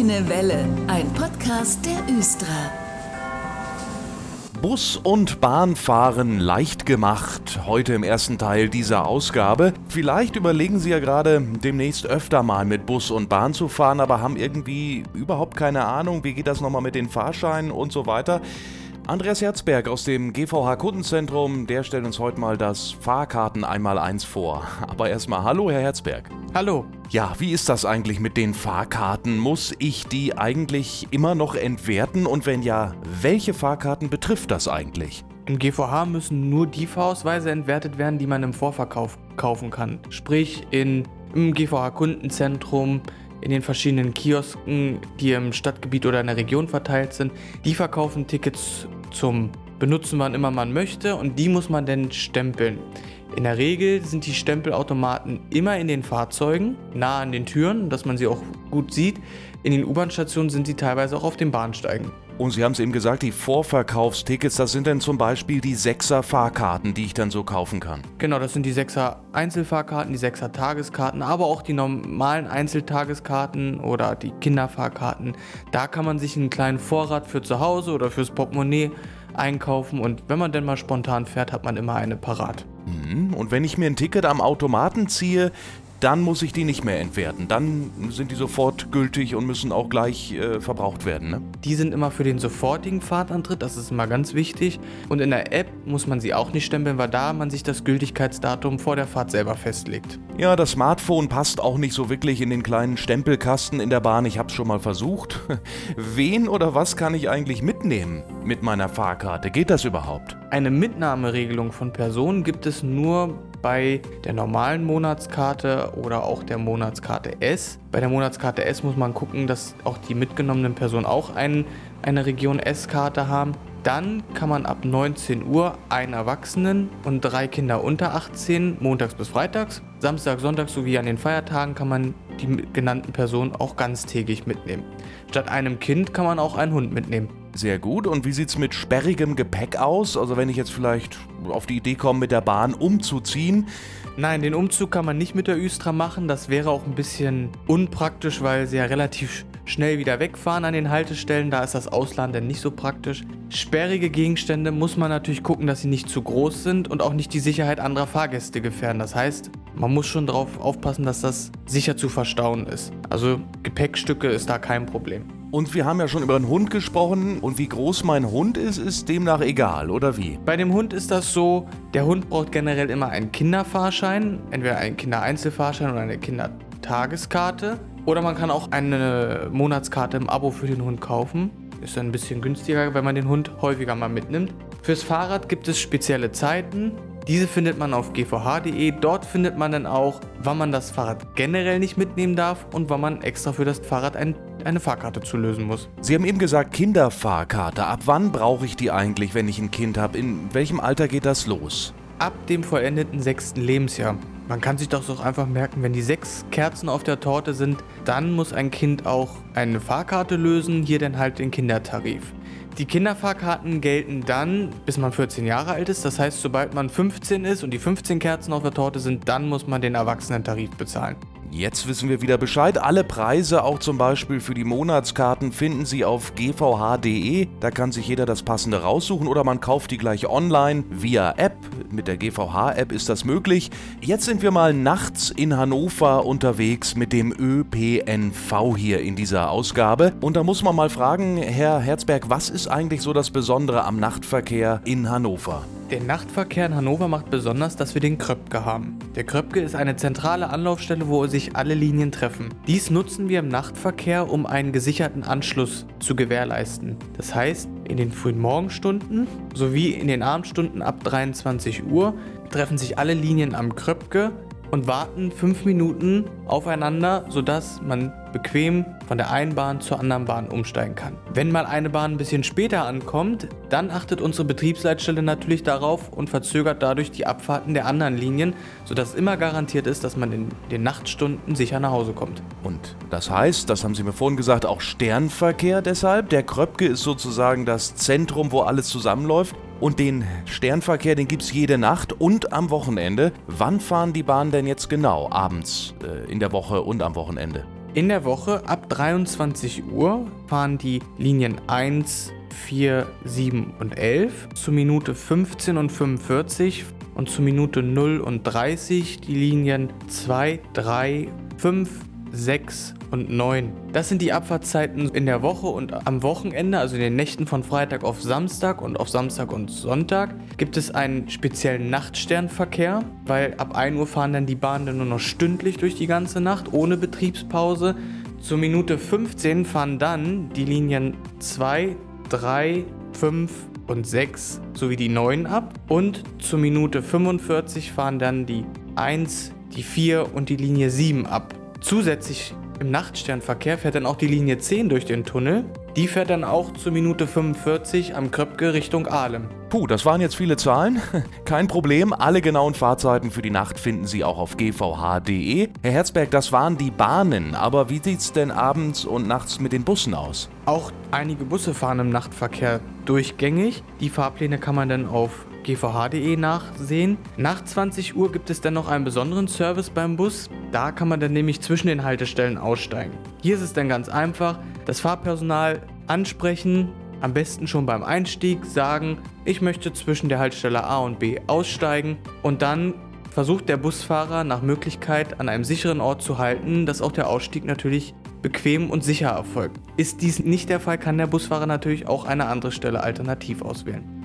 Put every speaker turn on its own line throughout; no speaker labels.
Grüne Welle, ein Podcast der Östra.
Bus- und Bahnfahren leicht gemacht. Heute im ersten Teil dieser Ausgabe. Vielleicht überlegen Sie ja gerade, demnächst öfter mal mit Bus und Bahn zu fahren, aber haben irgendwie überhaupt keine Ahnung, wie geht das nochmal mit den Fahrscheinen und so weiter. Andreas Herzberg aus dem GVH Kundenzentrum, der stellt uns heute mal das Fahrkarten einmal eins vor. Aber erstmal hallo, Herr Herzberg.
Hallo.
Ja, wie ist das eigentlich mit den Fahrkarten? Muss ich die eigentlich immer noch entwerten? Und wenn ja, welche Fahrkarten betrifft das eigentlich?
Im GVH müssen nur die Fahrausweise entwertet werden, die man im Vorverkauf kaufen kann. Sprich in, im GVH Kundenzentrum, in den verschiedenen Kiosken, die im Stadtgebiet oder in der Region verteilt sind. Die verkaufen Tickets zum Benutzen, wann immer man möchte und die muss man dann stempeln. In der Regel sind die Stempelautomaten immer in den Fahrzeugen, nah an den Türen, dass man sie auch gut sieht. In den U-Bahn-Stationen sind sie teilweise auch auf den Bahnsteigen.
Und Sie haben es eben gesagt, die Vorverkaufstickets, das sind dann zum Beispiel die 6er Fahrkarten, die ich dann so kaufen kann.
Genau, das sind die 6er Einzelfahrkarten, die 6er Tageskarten, aber auch die normalen Einzeltageskarten oder die Kinderfahrkarten. Da kann man sich einen kleinen Vorrat für zu Hause oder fürs Portemonnaie einkaufen und wenn man denn mal spontan fährt, hat man immer eine parat.
Mhm. Und wenn ich mir ein Ticket am Automaten ziehe, dann muss ich die nicht mehr entwerten. Dann sind die sofort gültig und müssen auch gleich äh, verbraucht werden. Ne?
Die sind immer für den sofortigen Fahrtantritt, das ist immer ganz wichtig. Und in der App muss man sie auch nicht stempeln, weil da man sich das Gültigkeitsdatum vor der Fahrt selber festlegt.
Ja, das Smartphone passt auch nicht so wirklich in den kleinen Stempelkasten in der Bahn. Ich habe es schon mal versucht. Wen oder was kann ich eigentlich mitnehmen mit meiner Fahrkarte? Geht das überhaupt?
Eine Mitnahmeregelung von Personen gibt es nur bei der normalen Monatskarte oder auch der Monatskarte S. Bei der Monatskarte S muss man gucken, dass auch die mitgenommenen Personen auch ein, eine Region S-Karte haben. Dann kann man ab 19 Uhr einen Erwachsenen und drei Kinder unter 18 montags bis freitags, Samstag, Sonntag sowie an den Feiertagen kann man die genannten Personen auch ganztägig mitnehmen. Statt einem Kind kann man auch einen Hund mitnehmen.
Sehr gut. Und wie sieht es mit sperrigem Gepäck aus? Also wenn ich jetzt vielleicht auf die Idee komme, mit der Bahn umzuziehen.
Nein, den Umzug kann man nicht mit der Östra machen. Das wäre auch ein bisschen unpraktisch, weil sie ja relativ schnell wieder wegfahren an den Haltestellen. Da ist das Ausladen dann nicht so praktisch. Sperrige Gegenstände muss man natürlich gucken, dass sie nicht zu groß sind und auch nicht die Sicherheit anderer Fahrgäste gefährden. Das heißt, man muss schon darauf aufpassen, dass das sicher zu verstauen ist. Also Gepäckstücke ist da kein Problem.
Und wir haben ja schon über einen Hund gesprochen und wie groß mein Hund ist, ist demnach egal, oder wie?
Bei dem Hund ist das so, der Hund braucht generell immer einen Kinderfahrschein, entweder einen Kindereinzelfahrschein oder eine Kindertageskarte. Oder man kann auch eine Monatskarte im Abo für den Hund kaufen. Ist dann ein bisschen günstiger, wenn man den Hund häufiger mal mitnimmt. Fürs Fahrrad gibt es spezielle Zeiten. Diese findet man auf gvh.de. Dort findet man dann auch, wann man das Fahrrad generell nicht mitnehmen darf und wann man extra für das Fahrrad ein, eine Fahrkarte zulösen muss.
Sie haben eben gesagt Kinderfahrkarte. Ab wann brauche ich die eigentlich, wenn ich ein Kind habe? In welchem Alter geht das los?
Ab dem vollendeten sechsten Lebensjahr. Man kann sich doch so einfach merken, wenn die sechs Kerzen auf der Torte sind, dann muss ein Kind auch eine Fahrkarte lösen, hier dann halt den Kindertarif. Die Kinderfahrkarten gelten dann, bis man 14 Jahre alt ist. Das heißt, sobald man 15 ist und die 15 Kerzen auf der Torte sind, dann muss man den Erwachsenentarif bezahlen.
Jetzt wissen wir wieder Bescheid. Alle Preise, auch zum Beispiel für die Monatskarten, finden Sie auf gvh.de. Da kann sich jeder das passende raussuchen oder man kauft die gleich online via App. Mit der GVH-App ist das möglich. Jetzt sind wir mal nachts in Hannover unterwegs mit dem ÖPNV hier in dieser Ausgabe. Und da muss man mal fragen, Herr Herzberg, was ist eigentlich so das Besondere am Nachtverkehr in Hannover?
Der Nachtverkehr in Hannover macht besonders, dass wir den Kröpke haben. Der Kröpke ist eine zentrale Anlaufstelle, wo sich alle Linien treffen. Dies nutzen wir im Nachtverkehr, um einen gesicherten Anschluss zu gewährleisten. Das heißt, in den frühen Morgenstunden sowie in den Abendstunden ab 23 Uhr treffen sich alle Linien am Kröpke und warten fünf Minuten aufeinander, sodass man bequem von der einen Bahn zur anderen Bahn umsteigen kann. Wenn mal eine Bahn ein bisschen später ankommt, dann achtet unsere Betriebsleitstelle natürlich darauf und verzögert dadurch die Abfahrten der anderen Linien, sodass immer garantiert ist, dass man in den Nachtstunden sicher nach Hause kommt.
Und das heißt, das haben Sie mir vorhin gesagt, auch Sternverkehr deshalb. Der Kröpke ist sozusagen das Zentrum, wo alles zusammenläuft. Und den Sternverkehr, den gibt es jede Nacht und am Wochenende. Wann fahren die Bahnen denn jetzt genau? Abends, äh, in der Woche und am Wochenende?
In der Woche ab 23 Uhr fahren die Linien 1, 4, 7 und 11 zu Minute 15 und 45 und zu Minute 0 und 30 die Linien 2, 3, 5, 6 und 9. Das sind die Abfahrtszeiten in der Woche und am Wochenende, also in den Nächten von Freitag auf Samstag und auf Samstag und Sonntag, gibt es einen speziellen Nachtsternverkehr, weil ab 1 Uhr fahren dann die Bahnen nur noch stündlich durch die ganze Nacht ohne Betriebspause. Zur Minute 15 fahren dann die Linien 2, 3, 5 und 6 sowie die 9 ab und zur Minute 45 fahren dann die 1, die 4 und die Linie 7 ab. Zusätzlich im Nachtsternverkehr fährt dann auch die Linie 10 durch den Tunnel. Die fährt dann auch zur Minute 45 am Kröpke Richtung Ahlem.
Puh, das waren jetzt viele Zahlen. Kein Problem, alle genauen Fahrzeiten für die Nacht finden Sie auch auf gvh.de. Herr Herzberg, das waren die Bahnen, aber wie sieht's denn abends und nachts mit den Bussen aus?
Auch einige Busse fahren im Nachtverkehr durchgängig. Die Fahrpläne kann man dann auf gvh.de nachsehen. Nach 20 Uhr gibt es dann noch einen besonderen Service beim Bus. Da kann man dann nämlich zwischen den Haltestellen aussteigen. Hier ist es dann ganz einfach, das Fahrpersonal ansprechen, am besten schon beim Einstieg sagen, ich möchte zwischen der Haltestelle A und B aussteigen und dann versucht der Busfahrer nach Möglichkeit an einem sicheren Ort zu halten, dass auch der Ausstieg natürlich bequem und sicher erfolgt. Ist dies nicht der Fall, kann der Busfahrer natürlich auch eine andere Stelle alternativ auswählen.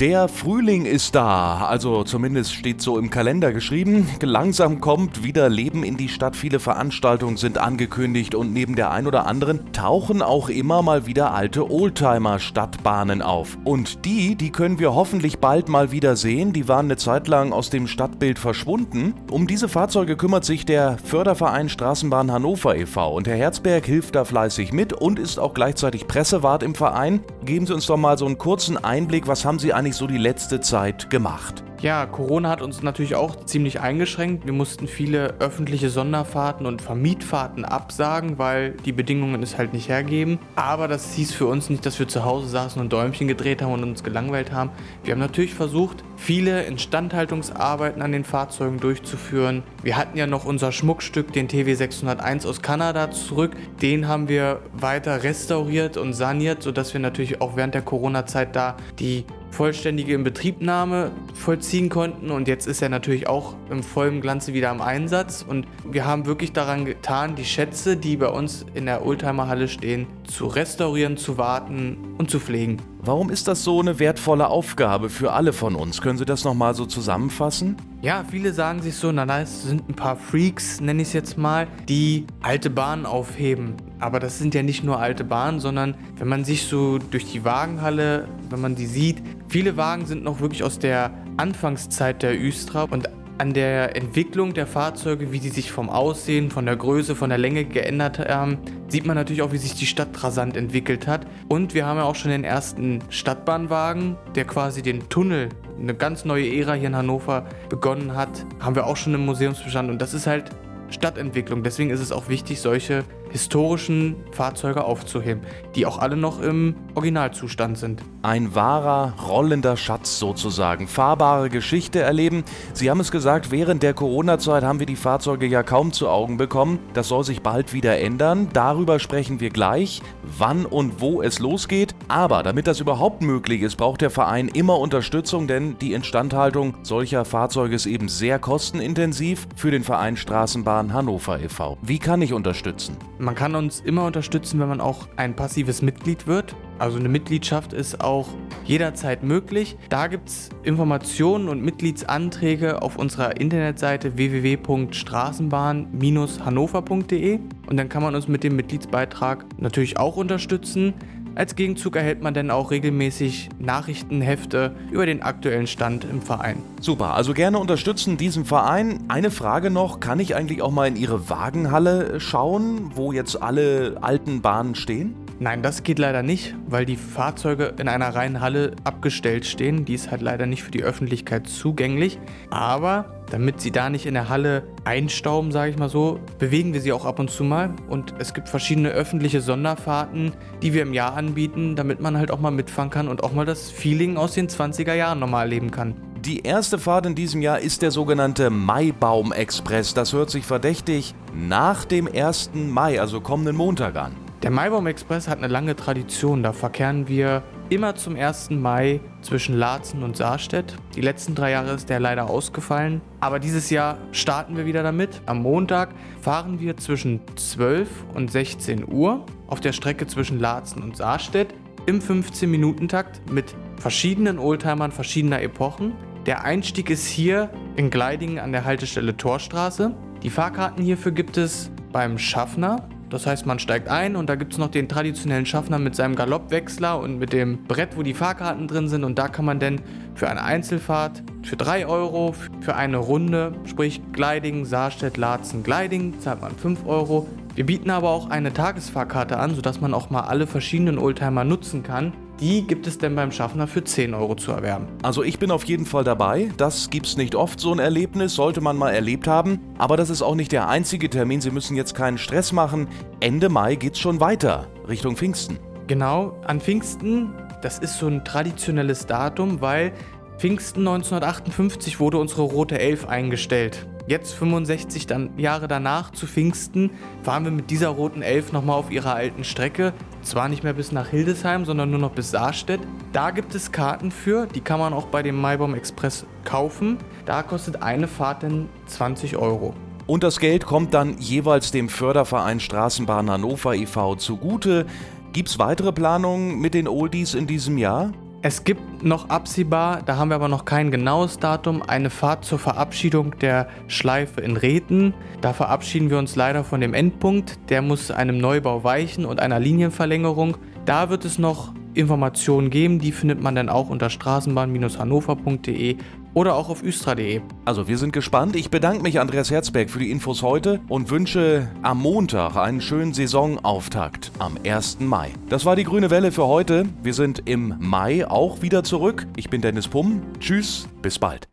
Der Frühling ist da, also zumindest steht so im Kalender geschrieben. Langsam kommt wieder Leben in die Stadt, viele Veranstaltungen sind angekündigt und neben der ein oder anderen tauchen auch immer mal wieder alte Oldtimer-Stadtbahnen auf. Und die, die können wir hoffentlich bald mal wieder sehen, die waren eine Zeit lang aus dem Stadtbild verschwunden. Um diese Fahrzeuge kümmert sich der Förderverein Straßenbahn Hannover e.V. und Herr Herzberg hilft da fleißig mit und ist auch gleichzeitig Pressewart im Verein. Geben Sie uns doch mal so einen kurzen Einblick, was haben Sie eigentlich eigentlich so die letzte Zeit gemacht?
Ja, Corona hat uns natürlich auch ziemlich eingeschränkt. Wir mussten viele öffentliche Sonderfahrten und Vermietfahrten absagen, weil die Bedingungen es halt nicht hergeben. Aber das hieß für uns nicht, dass wir zu Hause saßen und Däumchen gedreht haben und uns gelangweilt haben. Wir haben natürlich versucht, viele Instandhaltungsarbeiten an den Fahrzeugen durchzuführen. Wir hatten ja noch unser Schmuckstück, den TW 601 aus Kanada zurück. Den haben wir weiter restauriert und saniert, sodass wir natürlich auch während der Corona-Zeit da die vollständige Inbetriebnahme vollziehen konnten und jetzt ist er natürlich auch im vollen Glanze wieder am Einsatz und wir haben wirklich daran getan, die Schätze, die bei uns in der Oldtimer-Halle stehen, zu restaurieren, zu warten und zu pflegen.
Warum ist das so eine wertvolle Aufgabe für alle von uns? Können Sie das nochmal so zusammenfassen?
Ja, viele sagen sich so, na, das sind ein paar Freaks, nenne ich es jetzt mal, die alte Bahnen aufheben. Aber das sind ja nicht nur alte Bahnen, sondern wenn man sich so durch die Wagenhalle, wenn man die sieht, viele Wagen sind noch wirklich aus der Anfangszeit der Östra und an der Entwicklung der Fahrzeuge, wie sie sich vom Aussehen, von der Größe, von der Länge geändert haben, sieht man natürlich auch, wie sich die Stadt rasant entwickelt hat. Und wir haben ja auch schon den ersten Stadtbahnwagen, der quasi den Tunnel, eine ganz neue Ära hier in Hannover begonnen hat, haben wir auch schon im Museumsbestand. Und das ist halt Stadtentwicklung. Deswegen ist es auch wichtig, solche historischen Fahrzeuge aufzuheben, die auch alle noch im Originalzustand sind.
Ein wahrer, rollender Schatz sozusagen. Fahrbare Geschichte erleben. Sie haben es gesagt, während der Corona-Zeit haben wir die Fahrzeuge ja kaum zu Augen bekommen. Das soll sich bald wieder ändern. Darüber sprechen wir gleich, wann und wo es losgeht. Aber damit das überhaupt möglich ist, braucht der Verein immer Unterstützung, denn die Instandhaltung solcher Fahrzeuge ist eben sehr kostenintensiv für den Verein Straßenbahn Hannover e.V. Wie kann ich unterstützen?
Man kann uns immer unterstützen, wenn man auch ein passives Mitglied wird. Also eine Mitgliedschaft ist auch jederzeit möglich. Da gibt es Informationen und Mitgliedsanträge auf unserer Internetseite www.straßenbahn-hannover.de und dann kann man uns mit dem Mitgliedsbeitrag natürlich auch unterstützen. Als Gegenzug erhält man dann auch regelmäßig Nachrichtenhefte über den aktuellen Stand im Verein.
Super, also gerne unterstützen diesen Verein. Eine Frage noch, kann ich eigentlich auch mal in Ihre Wagenhalle schauen, wo jetzt alle alten Bahnen stehen?
Nein, das geht leider nicht, weil die Fahrzeuge in einer reinen Halle abgestellt stehen. Die ist halt leider nicht für die Öffentlichkeit zugänglich. Aber damit sie da nicht in der Halle einstauben, sage ich mal so, bewegen wir sie auch ab und zu mal. Und es gibt verschiedene öffentliche Sonderfahrten, die wir im Jahr anbieten, damit man halt auch mal mitfahren kann und auch mal das Feeling aus den 20er Jahren nochmal erleben kann.
Die erste Fahrt in diesem Jahr ist der sogenannte Maibaum-Express. Das hört sich verdächtig nach dem 1. Mai, also kommenden Montag an.
Der Maibaum Express hat eine lange Tradition. Da verkehren wir immer zum 1. Mai zwischen Laatzen und Saarstedt. Die letzten drei Jahre ist der leider ausgefallen. Aber dieses Jahr starten wir wieder damit. Am Montag fahren wir zwischen 12 und 16 Uhr auf der Strecke zwischen Laatzen und Saarstedt im 15-Minuten-Takt mit verschiedenen Oldtimern verschiedener Epochen. Der Einstieg ist hier in Gleidingen an der Haltestelle Torstraße. Die Fahrkarten hierfür gibt es beim Schaffner. Das heißt, man steigt ein und da gibt es noch den traditionellen Schaffner mit seinem Galoppwechsler und mit dem Brett, wo die Fahrkarten drin sind. Und da kann man dann für eine Einzelfahrt für 3 Euro, für eine Runde, sprich Gleiding, Saarstedt, Laatzen, Gleiding, zahlt man 5 Euro. Wir bieten aber auch eine Tagesfahrkarte an, sodass man auch mal alle verschiedenen Oldtimer nutzen kann. Die gibt es denn beim Schaffner für 10 Euro zu erwerben.
Also ich bin auf jeden Fall dabei. Das gibt's nicht oft, so ein Erlebnis, sollte man mal erlebt haben. Aber das ist auch nicht der einzige Termin. Sie müssen jetzt keinen Stress machen. Ende Mai geht's schon weiter, Richtung Pfingsten.
Genau, an Pfingsten, das ist so ein traditionelles Datum, weil Pfingsten 1958 wurde unsere Rote Elf eingestellt. Jetzt 65 dann Jahre danach zu Pfingsten fahren wir mit dieser roten Elf nochmal auf ihrer alten Strecke. Zwar nicht mehr bis nach Hildesheim, sondern nur noch bis Saarstedt. Da gibt es Karten für, die kann man auch bei dem Maibaum Express kaufen. Da kostet eine Fahrt dann 20 Euro.
Und das Geld kommt dann jeweils dem Förderverein Straßenbahn Hannover e.V. zugute. Gibt's weitere Planungen mit den Oldies in diesem Jahr?
Es gibt noch absehbar, da haben wir aber noch kein genaues Datum, eine Fahrt zur Verabschiedung der Schleife in Reten. Da verabschieden wir uns leider von dem Endpunkt. Der muss einem Neubau weichen und einer Linienverlängerung. Da wird es noch Informationen geben, die findet man dann auch unter straßenbahn-hannover.de oder auch auf üstra.de.
Also wir sind gespannt. Ich bedanke mich Andreas Herzberg für die Infos heute und wünsche am Montag einen schönen Saisonauftakt am 1. Mai. Das war die grüne Welle für heute. Wir sind im Mai auch wieder zurück. Ich bin Dennis Pumm. Tschüss, bis bald.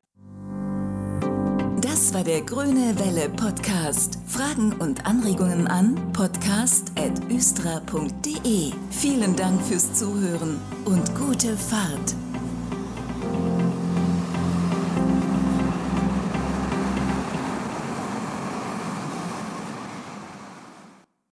Das war der Grüne Welle Podcast. Fragen und Anregungen an podcast.östra.de. Vielen Dank fürs Zuhören und gute Fahrt.